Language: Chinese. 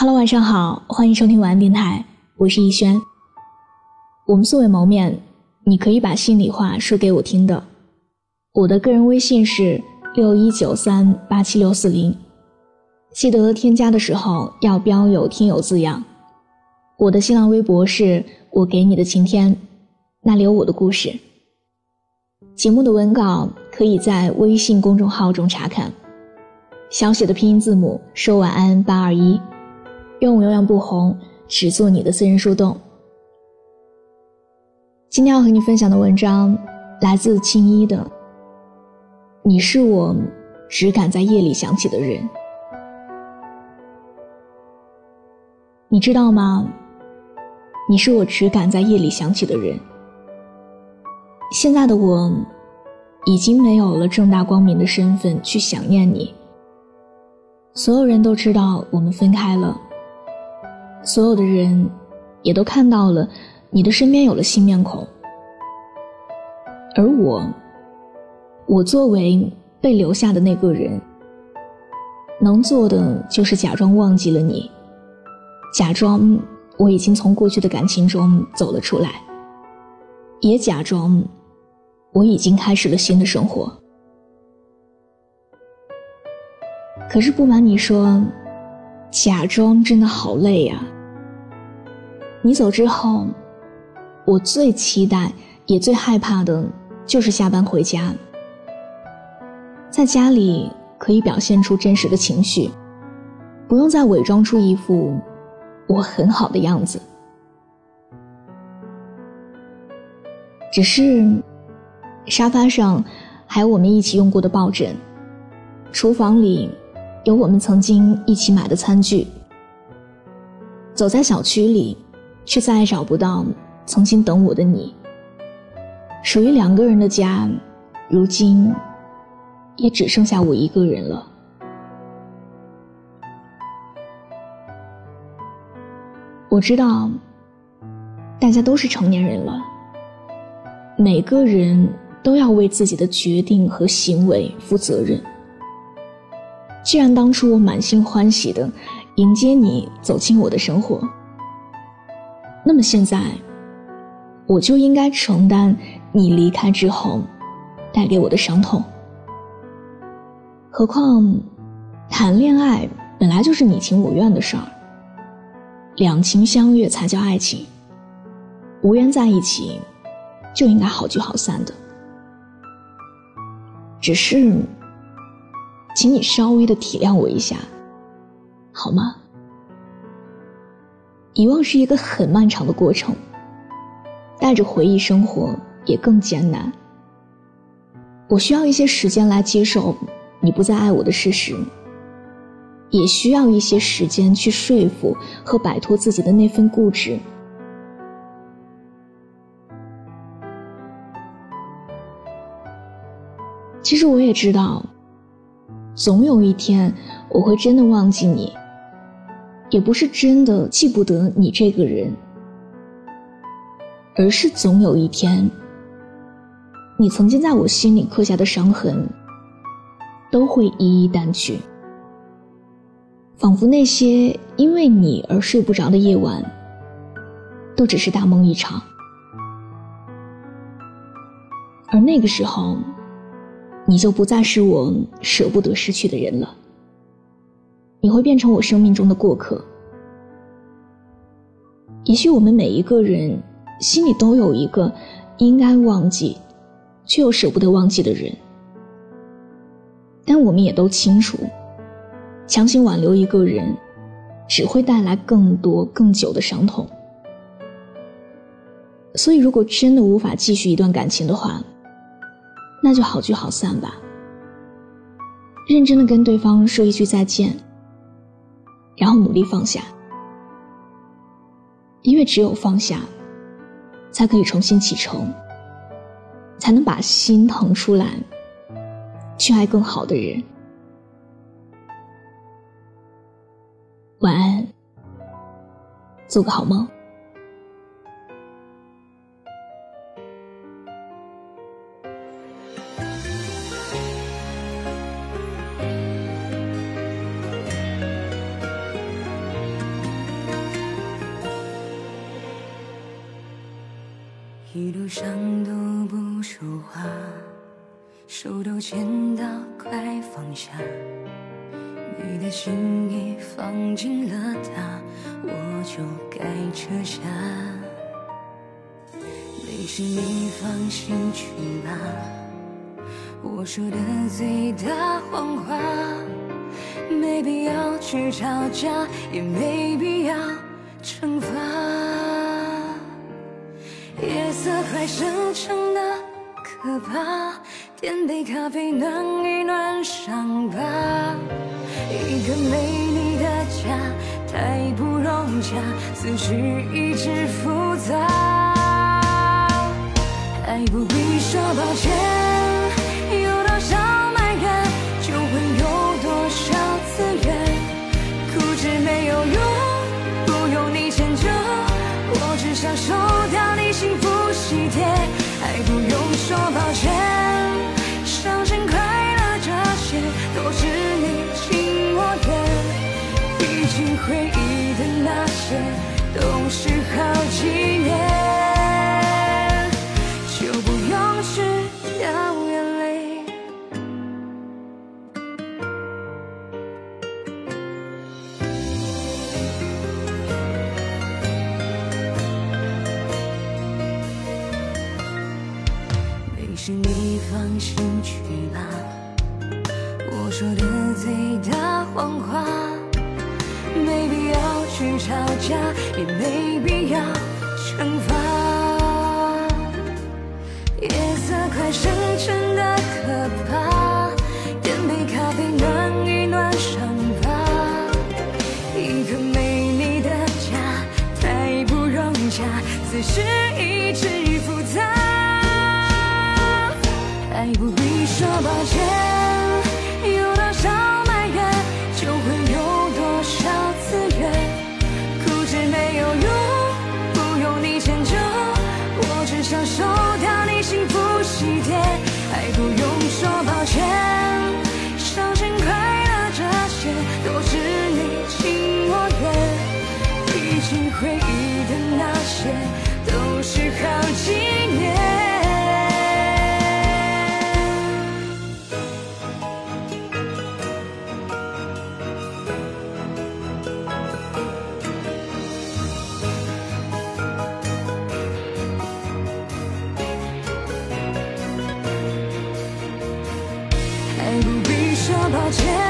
Hello，晚上好，欢迎收听晚安电台，我是逸轩。我们素未谋面，你可以把心里话说给我听的。我的个人微信是六一九三八七六四零，记得添加的时候要标有听友字样。我的新浪微博是我给你的晴天，那里有我的故事。节目的文稿可以在微信公众号中查看，小写的拼音字母说晚安八二一。愿我永远不红，只做你的私人树洞。今天要和你分享的文章来自青衣的。你是我只敢在夜里想起的人，你知道吗？你是我只敢在夜里想起的人。现在的我，已经没有了正大光明的身份去想念你。所有人都知道我们分开了。所有的人，也都看到了你的身边有了新面孔，而我，我作为被留下的那个人，能做的就是假装忘记了你，假装我已经从过去的感情中走了出来，也假装我已经开始了新的生活。可是不瞒你说。假装真的好累呀！你走之后，我最期待也最害怕的，就是下班回家，在家里可以表现出真实的情绪，不用再伪装出一副我很好的样子。只是，沙发上还有我们一起用过的抱枕，厨房里。有我们曾经一起买的餐具，走在小区里，却再也找不到曾经等我的你。属于两个人的家，如今也只剩下我一个人了。我知道，大家都是成年人了，每个人都要为自己的决定和行为负责任。既然当初我满心欢喜的迎接你走进我的生活，那么现在我就应该承担你离开之后带给我的伤痛。何况，谈恋爱本来就是你情我愿的事儿，两情相悦才叫爱情，无缘在一起就应该好聚好散的。只是。请你稍微的体谅我一下，好吗？遗忘是一个很漫长的过程，带着回忆生活也更艰难。我需要一些时间来接受你不再爱我的事实，也需要一些时间去说服和摆脱自己的那份固执。其实我也知道。总有一天，我会真的忘记你，也不是真的记不得你这个人，而是总有一天，你曾经在我心里刻下的伤痕，都会一一淡去，仿佛那些因为你而睡不着的夜晚，都只是大梦一场，而那个时候。你就不再是我舍不得失去的人了，你会变成我生命中的过客。也许我们每一个人心里都有一个应该忘记，却又舍不得忘记的人，但我们也都清楚，强行挽留一个人，只会带来更多更久的伤痛。所以，如果真的无法继续一段感情的话，那就好聚好散吧。认真的跟对方说一句再见，然后努力放下，因为只有放下，才可以重新启程，才能把心腾出来，去爱更好的人。晚安，做个好梦。一路上都不说话，手都牵到快放下。你的心意放进了它，我就该撤下。没事，你放心去吧。我说的最大谎话，没必要去吵架，也没必要惩罚。夜色还深沉的可怕，点杯咖啡暖一暖伤疤。一个美丽的家，太不融洽，思绪一直复杂。爱不必说抱歉，你放心去吧。我说的最大谎话。没必要去吵架，也没必要惩罚。夜色快深沉的可怕，点杯咖啡暖一暖伤疤。一个美丽的家，太不融洽，思绪一爱不必说抱歉，有多少？还不必说抱歉。